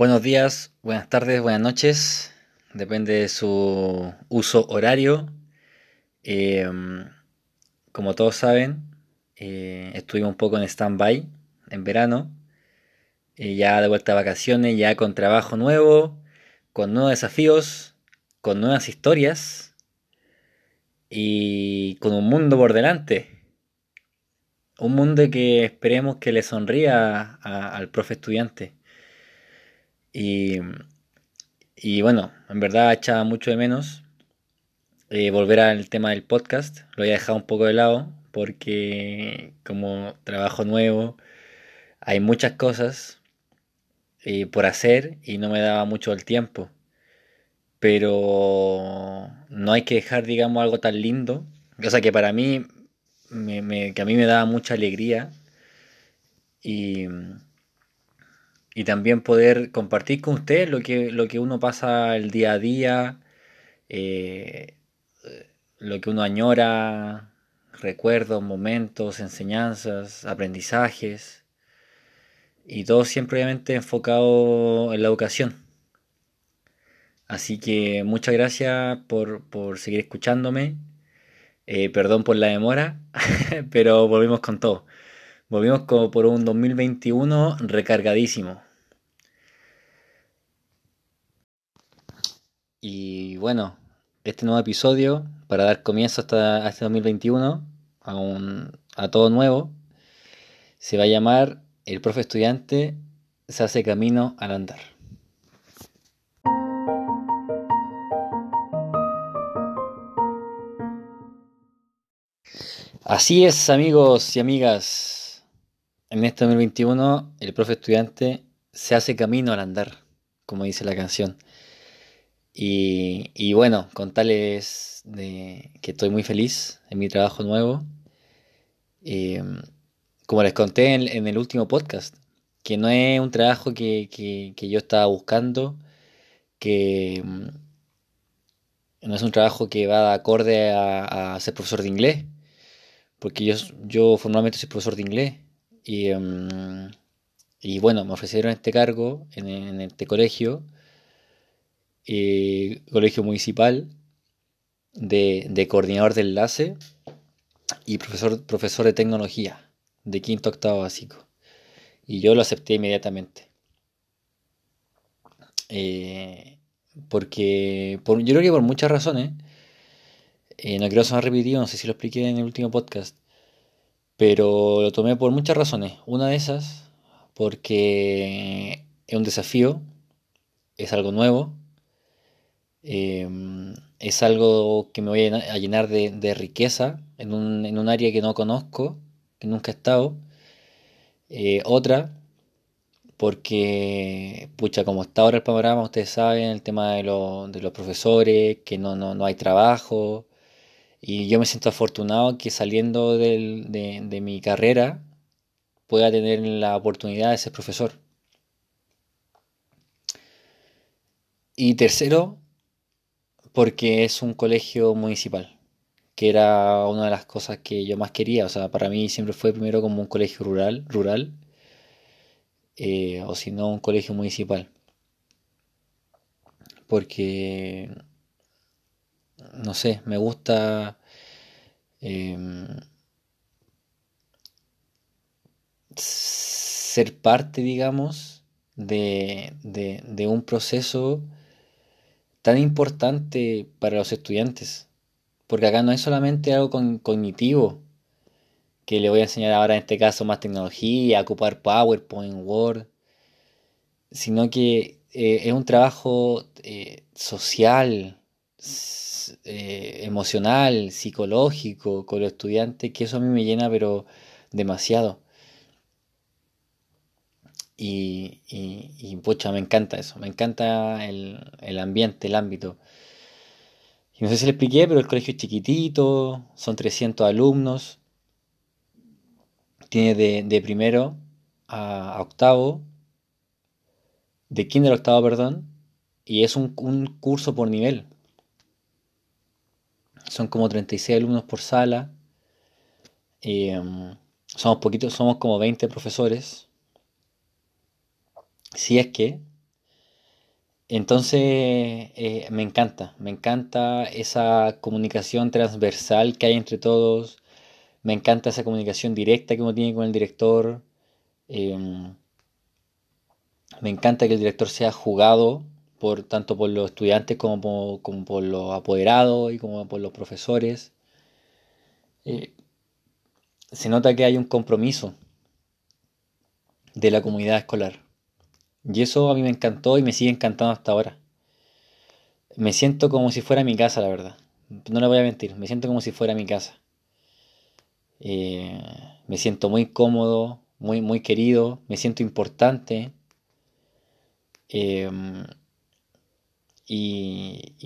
Buenos días, buenas tardes, buenas noches. Depende de su uso horario. Eh, como todos saben, eh, estuvimos un poco en stand-by en verano. Eh, ya de vuelta a vacaciones, ya con trabajo nuevo, con nuevos desafíos, con nuevas historias y con un mundo por delante. Un mundo que esperemos que le sonría al profe estudiante. Y, y bueno, en verdad echaba mucho de menos eh, volver al tema del podcast. Lo había dejado un poco de lado porque como trabajo nuevo hay muchas cosas eh, por hacer y no me daba mucho el tiempo. Pero no hay que dejar, digamos, algo tan lindo. O sea, que para mí, me- que a mí me daba mucha alegría y, y también poder compartir con ustedes lo que, lo que uno pasa el día a día, eh, lo que uno añora, recuerdos, momentos, enseñanzas, aprendizajes, y todo siempre obviamente enfocado en la educación. Así que muchas gracias por, por seguir escuchándome. Eh, perdón por la demora, pero volvimos con todo. Volvimos como por un 2021 recargadísimo. Y bueno, este nuevo episodio, para dar comienzo hasta, este 2021, a, un, a todo nuevo, se va a llamar El profe estudiante se hace camino al andar. Así es, amigos y amigas. En este 2021, el profe estudiante se hace camino al andar, como dice la canción. Y, y bueno, contarles de que estoy muy feliz en mi trabajo nuevo. Eh, como les conté en, el último podcast, que no es un trabajo que, yo estaba buscando, que mm, no es un trabajo que va de acorde a, a ser profesor de inglés, porque yo, yo formalmente soy profesor de inglés. Y, mm, y bueno, me ofrecieron este cargo en, este colegio, eh, colegio municipal, de, de coordinador de enlace y profesor, profesor de tecnología, de quinto octavo básico. Y yo lo acepté inmediatamente. Eh, porque, por- yo creo que por muchas razones, eh, no quiero sonar repetido, no sé si lo expliqué en el último podcast, pero lo tomé por muchas razones. Una de esas, porque es un desafío, es algo nuevo, eh, es algo que me voy a llena- a llenar de, riqueza en un, en un área que no conozco, que nunca he estado. Eh, otra, porque, pucha, como está ahora el panorama, ustedes saben, el tema de, de los profesores, que no, no, no hay trabajo, y yo me siento afortunado que saliendo de mi carrera pueda tener la oportunidad de ser profesor. Y tercero, porque es un colegio municipal, que era una de las cosas que yo más quería. O sea, para mí siempre fue primero como un colegio rural, rural, eh, o si no, un colegio municipal. Porque, no sé, me gusta em, ser parte, digamos, de, de- un proceso tan importante para los estudiantes. Porque acá no es solamente algo cognitivo, que le voy a enseñar ahora en este caso más tecnología, ocupar PowerPoint, Word, sino que eh, es un trabajo eh, social, eh, emocional, psicológico con los estudiantes, que eso a mí me llena pero demasiado. Y, y, pucha, me encanta eso, me encanta el, el ambiente, el ámbito. Y no sé si le expliqué, pero el colegio es chiquitito, son 300 alumnos, tiene de, de primero a, a octavo, de kinder a octavo, perdón, y es un, un curso por nivel. Son como 36 alumnos por sala, eh, somos poquitos, somos como 20 profesores, si es que, Entonces, eh, me encanta, me encanta esa comunicación transversal que hay entre todos, me encanta esa comunicación directa que uno tiene con el director, em, me encanta que el director sea jugado por, tanto por los estudiantes como por, como por los apoderados y como por los profesores. Eh, se nota que hay un compromiso de la comunidad escolar. Y eso a mí me encantó y me sigue encantando hasta ahora. Me siento como si fuera mi casa, la verdad. No le voy a mentir, me siento como si fuera mi casa. Eh, me siento muy cómodo, muy, muy querido, me siento importante. Em, y,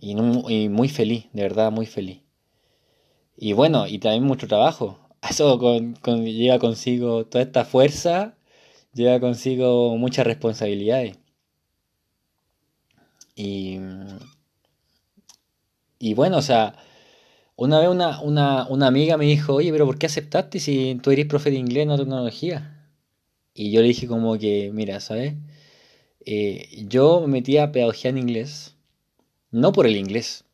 y, muy feliz, de verdad, muy feliz. Y bueno, y también mucho trabajo. Eso con, llega consigo toda esta fuerza, lleva consigo muchas responsabilidades. Y, y bueno, o sea, una vez una, una, amiga me dijo, oye, pero ¿por qué aceptaste si tú eres profe de inglés, no tecnología? Y yo le dije como que, mira, ¿sabes? Eh, yo me metí a pedagogía en inglés, no por el inglés,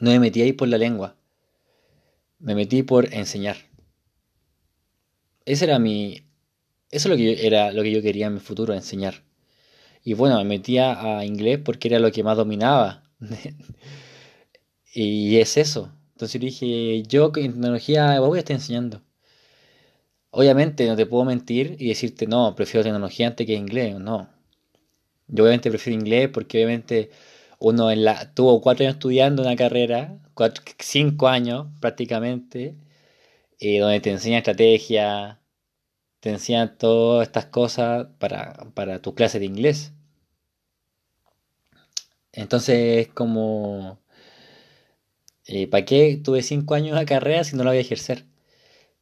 no me metí ahí por la lengua, me metí por enseñar. Ese era mi, eso es lo que era lo que yo quería en mi futuro, enseñar. Y bueno, me metía a inglés porque era lo que más dominaba. y es eso. Entonces dije, yo en tecnología voy a estar enseñando. Obviamente no te puedo mentir y decirte, no, prefiero tecnología antes que inglés, no. Yo obviamente prefiero inglés porque obviamente uno en la, tuvo cuatro años estudiando una carrera, cinco años prácticamente, eh, donde te enseña estrategia, te enseñan todas estas cosas para, para tu clase de inglés. Entonces es como, eh, ¿para qué tuve cinco años de carrera si no la voy a ejercer?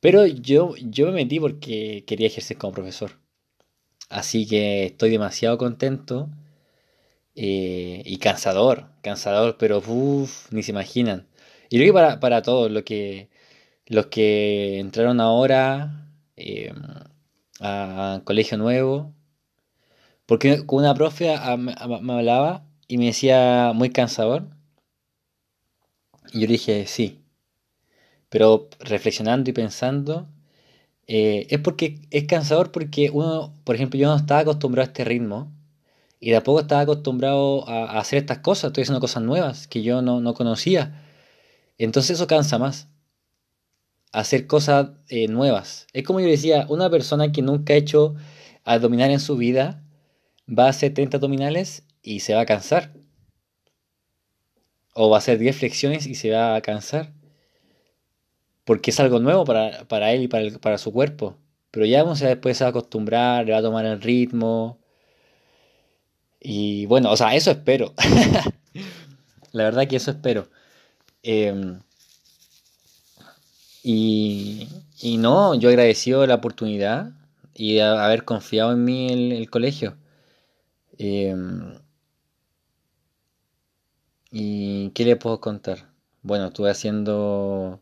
Pero yo, yo me metí porque quería ejercer como profesor. Así que estoy demasiado contento eh, y cansador, cansador, pero uff, ni se imaginan. Y creo que para, para todos los que, los que entraron ahora eh, a colegio nuevo, porque con una profe me hablaba y me decía muy cansador. Y yo dije, sí. Pero reflexionando y pensando, eh, es porque es cansador porque uno, por ejemplo, yo no estaba acostumbrado a este ritmo y de a poco estaba acostumbrado a, hacer estas cosas, estoy haciendo cosas nuevas que yo no, conocía. Entonces eso cansa más. Hacer cosas eh, nuevas. Es como yo decía, una persona que nunca ha hecho abdominal en su vida va a hacer 30 abdominales y se va a cansar. O va a hacer 10 flexiones y se va a cansar. Porque es algo nuevo para, él y para, para su cuerpo. Pero ya vamos a después se va a acostumbrar, le va a tomar el ritmo, y bueno, o sea, eso espero. la verdad que eso espero. Em, y, y, no, yo agradecido la oportunidad y haber confiado en mí el, el colegio. Em, ¿Y qué le puedo contar? Bueno, estuve haciendo...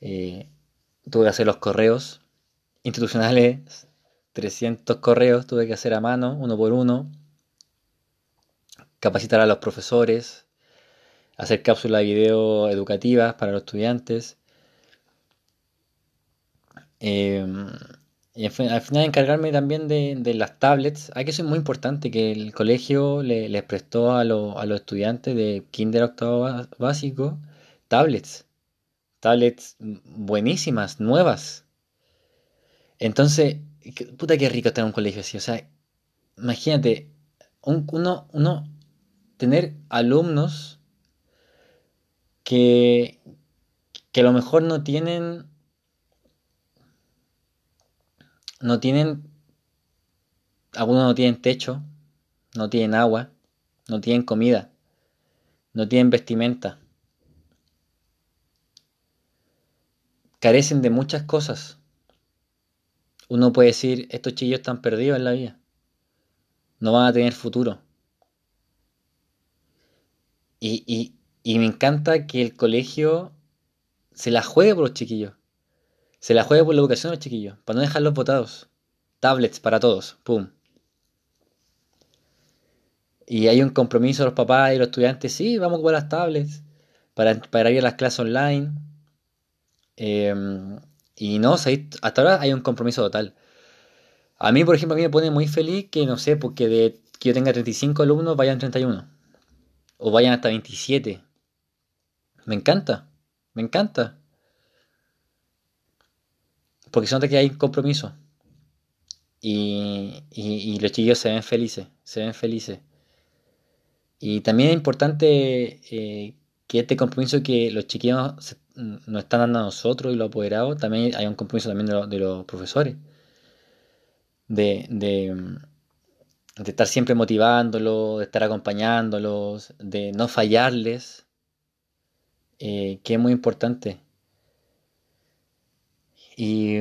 Eh, tuve que hacer los correos institucionales, 300 correos tuve que hacer a mano, uno por uno capacitar a los profesores, hacer cápsulas de video educativas para los estudiantes. Em, y al final encargarme también de, las tablets. Hay que ser muy importante que el colegio le, les prestó a, a, los estudiantes de kinder octavo básico tablets. Tablets buenísimas, nuevas. Entonces, puta que rico tener un colegio así. O sea, imagínate, uno, uno tener alumnos que, que a lo mejor no tienen no tienen algunos no tienen techo, no tienen agua, no tienen comida, no tienen vestimenta. Carecen de muchas cosas. Uno puede decir, estos chillos están perdidos en la vida. No van a tener futuro. Y, me encanta que el colegio se la juegue por los chiquillos. Se la juegue por la educación de los chiquillos, para no dejarlos votados. Tablets para todos, pum. Y hay un compromiso de los papás y los estudiantes, sí, vamos con las tablets para, para ir a las clases online. Em, y no, hasta ahora hay un compromiso total. A mí, por ejemplo, a mí me pone muy feliz que, no sé, porque de que yo tenga 35 alumnos vayan 31. O vayan hasta 27. Me encanta, me encanta. Porque se nota que hay compromiso. Y, y, los chiquillos se ven felices, se ven felices. Y también es importante eh, que este compromiso que los chiquillos nos están dando a nosotros y los apoderados, también hay un compromiso también de, los profesores. De, de, estar siempre motivándolos, de estar acompañándolos, de no fallarles, eh, que es muy importante. Y,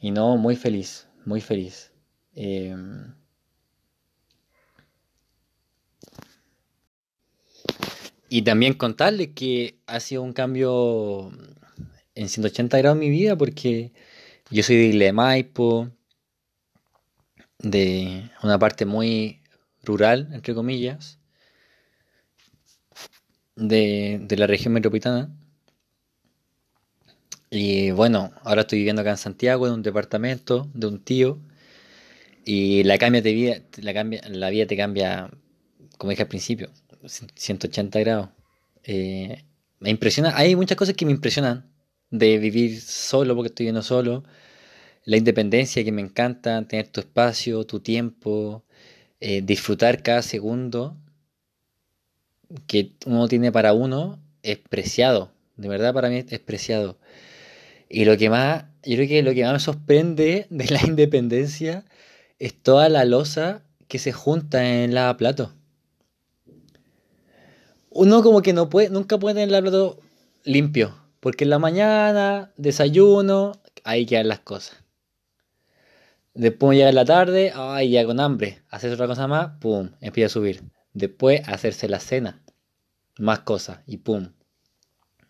y no, muy feliz, muy feliz. Eh, Y también contarles que ha sido un cambio en 180 grados en mi vida porque yo soy de Isla de Maipo, de una parte muy rural, entre comillas, de, de la región metropolitana. Y bueno, ahora estoy viviendo acá en Santiago, en un departamento de un tío. Y la, cambia de vida, la, cambia, la vida te cambia, como dije al principio, 180 grados. Eh, me impresiona, hay muchas cosas que me impresionan de vivir solo porque estoy viviendo solo, la independencia que me encanta, tener tu espacio, tu tiempo, eh, disfrutar cada segundo que uno tiene para uno es preciado, de verdad para mí es preciado. Y lo que más, yo creo que lo que más me sorprende de la independencia es toda la losa que se junta en la plato uno como que no puede, nunca puede tener el plato limpio. Porque en la mañana, desayuno, ahí quedan las cosas. Después llega la tarde, ay, ya con hambre. Haces otra cosa más, pum, empieza a subir. Después hacerse la cena. Más cosas, y pum.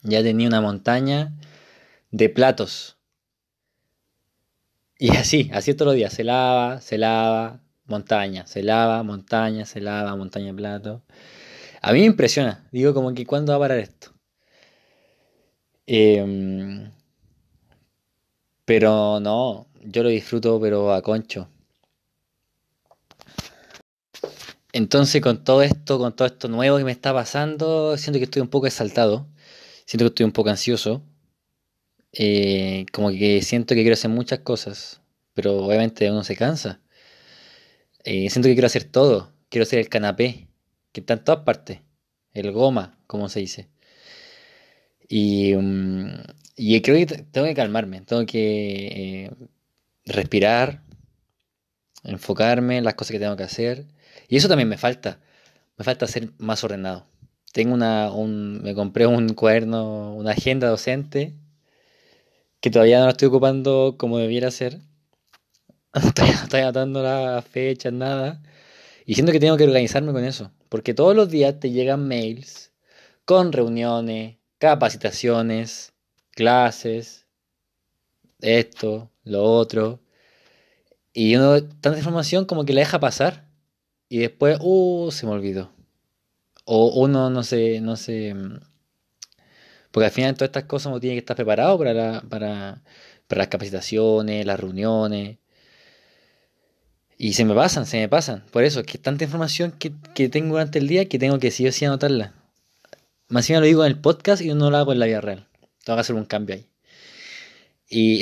Ya tenía una montaña de platos. Y así, así todos los días. Se lava, se lava, montaña, se lava, montaña, se lava, montaña de platos. A mí me impresiona. Digo, como que ¿cuándo va a parar esto? Em, pero no, yo lo disfruto, pero a concho. Entonces, con todo esto, con todo esto nuevo que me está pasando, siento que estoy un poco exaltado. Siento que estoy un poco ansioso. Eh, como que siento que quiero hacer muchas cosas, pero obviamente uno se cansa. Eh, siento que quiero hacer todo. Quiero hacer el canapé que está en todas partes. El goma, como se dice. Y, mm, y creo que tengo que calmarme, tengo que eh, respirar, enfocarme en las cosas que tengo que hacer. Y eso también me falta. Me falta ser más ordenado. Tengo una, un, me compré un cuaderno, una agenda docente, que todavía no la estoy ocupando como debiera ser. estoy, estoy anotando las fechas, nada. Y siento que tengo que organizarme con eso. Porque todos los días te llegan mails con reuniones, capacitaciones, clases, esto, lo otro. Y uno, tanta información como que la deja pasar. Y después, uh, se me olvidó. O uno no se, no se. Porque al final todas estas cosas uno tiene que estar preparado para, para, para las capacitaciones, las reuniones. Y se me pasan, se me pasan. Por eso, que tanta información que, tengo durante el día que tengo que sí o sí anotarla. Más bien lo digo en el podcast y no lo hago en la vida real. Tengo que hacer un cambio ahí. Y,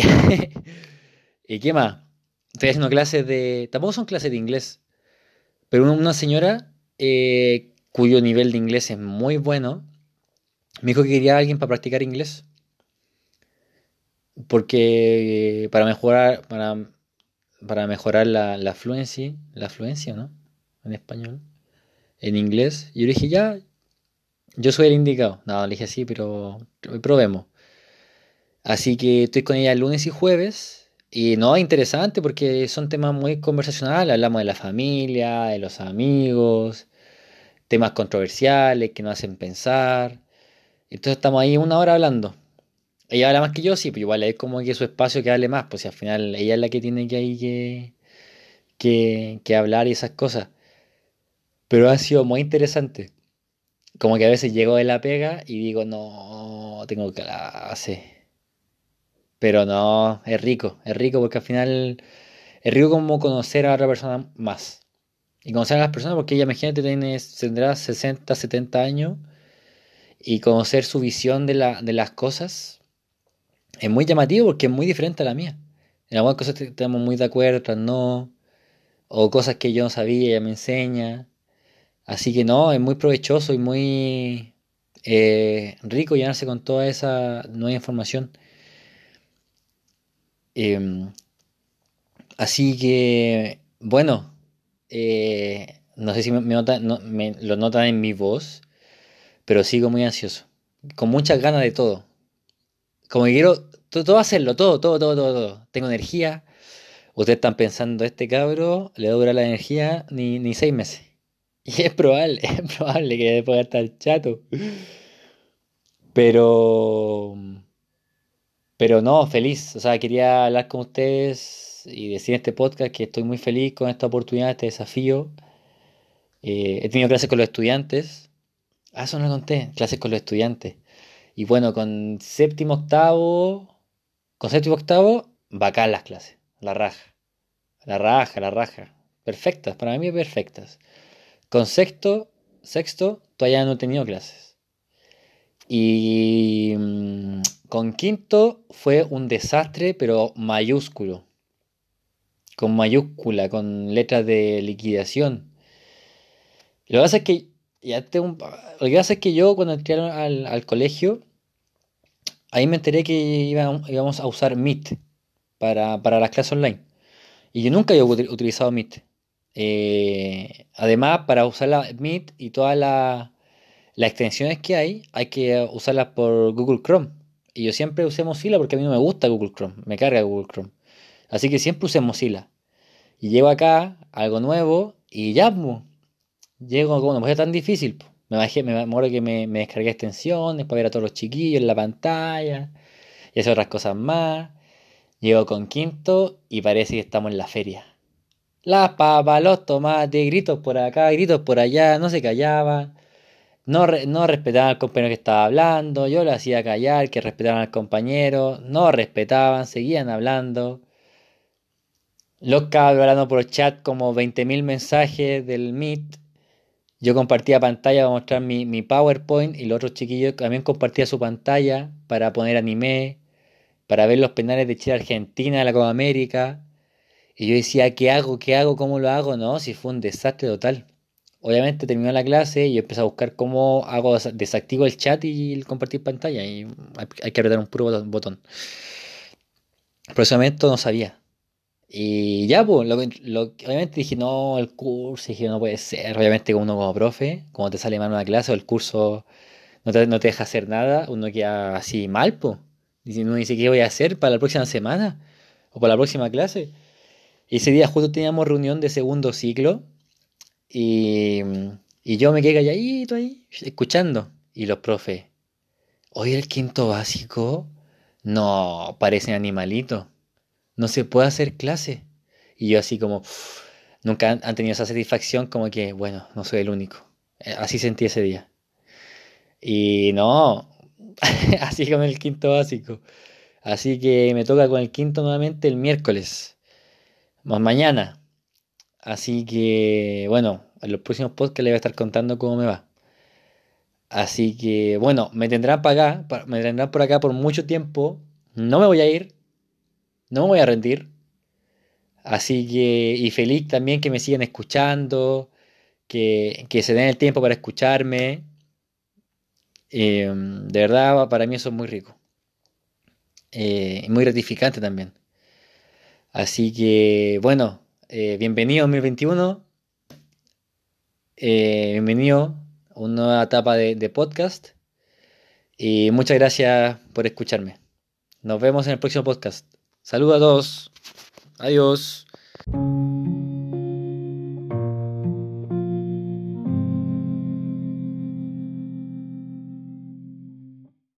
¿Y qué más? Estoy haciendo clases de... Tampoco son clases de inglés. Pero una señora eh, cuyo nivel de inglés es muy bueno, me dijo que quería a alguien para practicar inglés. Porque para mejorar, para para mejorar la, fluency, la fluencia, ¿no? En español. En inglés. Y yo dije, ya, yo soy el indicado. No, le dije así, pero probemos. Así que estoy con ella lunes y jueves. Y no, interesante porque son temas muy conversacionales. Hablamos de la familia, de los amigos, temas controversiales que nos hacen pensar. Entonces estamos ahí una hora hablando. Ella habla más que yo, sí, pero igual es como que su espacio que hable más, pues al final ella es la que tiene que, ahí que, que, hablar y esas cosas. Pero ha sido muy interesante. Como que a veces llego de la pega y digo, no, tengo clase. Pero no, es rico, es rico porque al final es rico como conocer a otra persona más. Y conocer a las personas porque ella, imagínate, tiene, tendrá 60, 70 años y conocer su visión de, la, de las cosas es muy llamativo porque es muy diferente a la mía. En algunas cosas estamos muy de acuerdo, otras no. O cosas que yo no sabía, ella me enseña. Así que no, es muy provechoso y muy eh, rico llenarse con toda esa nueva información. Em, así que, bueno, eh, no sé si me, lo notan en mi voz, pero sigo muy ansioso, con muchas ganas de todo. Como que quiero todo, hacerlo, todo, todo, todo, todo, todo. Tengo energía. Ustedes están pensando, este cabro le dura la energía ni, ni seis meses. Y es probable, es probable que después estar chato. Pero. Pero no, feliz. O sea, quería hablar con ustedes y decir en este podcast que estoy muy feliz con esta oportunidad, este desafío. Eh, he tenido clases con los estudiantes. Ah, eso no lo conté. Clases con los estudiantes. Y bueno, con séptimo, octavo. Con séptimo, octavo, bacán las clases. La raja. La raja, la raja. Perfectas, para mí perfectas. Con sexto, sexto, todavía no he tenido clases. Y mm, con quinto fue un desastre, pero mayúsculo. Con mayúscula, con letras de liquidación. Lo que pasa es que, ya lo que pasa es que yo cuando entré al, colegio, ahí me enteré que íbamos a usar Meet para, para las clases online. Y yo nunca había utilizado Meet. Eh, además, para usar la Meet y todas las extensiones que hay, hay que usarlas por Google Chrome. Y yo siempre usé Mozilla porque a mí no me gusta Google Chrome, me carga Google Chrome. Así que siempre usé Mozilla. Y llego acá, algo nuevo, y ya, llego como no es tan difícil. Me bajé, me acuerdo que me, me, descargué extensiones para ver a todos los chiquillos en la pantalla y hacer otras cosas más. Llego con quinto y parece que estamos en la feria. Las papas, los tomates, gritos por acá, gritos por allá, no se callaban. No, no respetaban al compañero que estaba hablando, yo lo hacía callar, que respetaban al compañero, no respetaban, seguían hablando. Los cabros hablando por chat como 20.000 mensajes del Meet. Yo compartía pantalla para mostrar mi, PowerPoint y los otros chiquillos también compartían su pantalla para poner anime, para ver los penales de Chile-Argentina la Copa América. Y yo decía, ¿qué hago? ¿Qué hago? ¿Cómo lo hago? No, si fue un desastre total. Obviamente terminó la clase y yo empecé a buscar cómo hago desactivo el chat y el compartir pantalla. Y hay que apretar un puro botón. Por ese momento no sabía. Y ya, pues, lo, obviamente dije, no, el curso, dije, no puede ser. Obviamente, uno como profe, como te sale mal una clase o el curso no te, no te deja hacer nada, uno queda así mal, pues. Uno dice, ¿qué voy a hacer para la próxima semana? O para la próxima clase. Y ese día justo teníamos reunión de segundo ciclo y, yo me quedé calladito ahí, escuchando. Y los profes, hoy el quinto básico, no, parecen animalitos, no se puede hacer clase. Y yo así como, nunca han, tenido esa satisfacción como que, bueno, no soy el único. Eh, así sentí ese día. Y no, así con el quinto básico. Así que me toca con el quinto nuevamente el miércoles más mañana. Así que, bueno, en los próximos podcasts les voy a estar contando cómo me va. Así que, bueno, me tendrán para acá, me tendrán por acá por mucho tiempo. No me voy a ir, no me voy a rendir. Así que, y feliz también que me sigan escuchando, que, se den el tiempo para escucharme. Em, de verdad, para mí eso es muy rico. Eh, y muy gratificante también. Así que, bueno, eh, bienvenido 2021. Eh, bienvenido a una nueva etapa de, de podcast. Y muchas gracias por escucharme. Nos vemos en el próximo podcast. Saludos a todos. Adiós.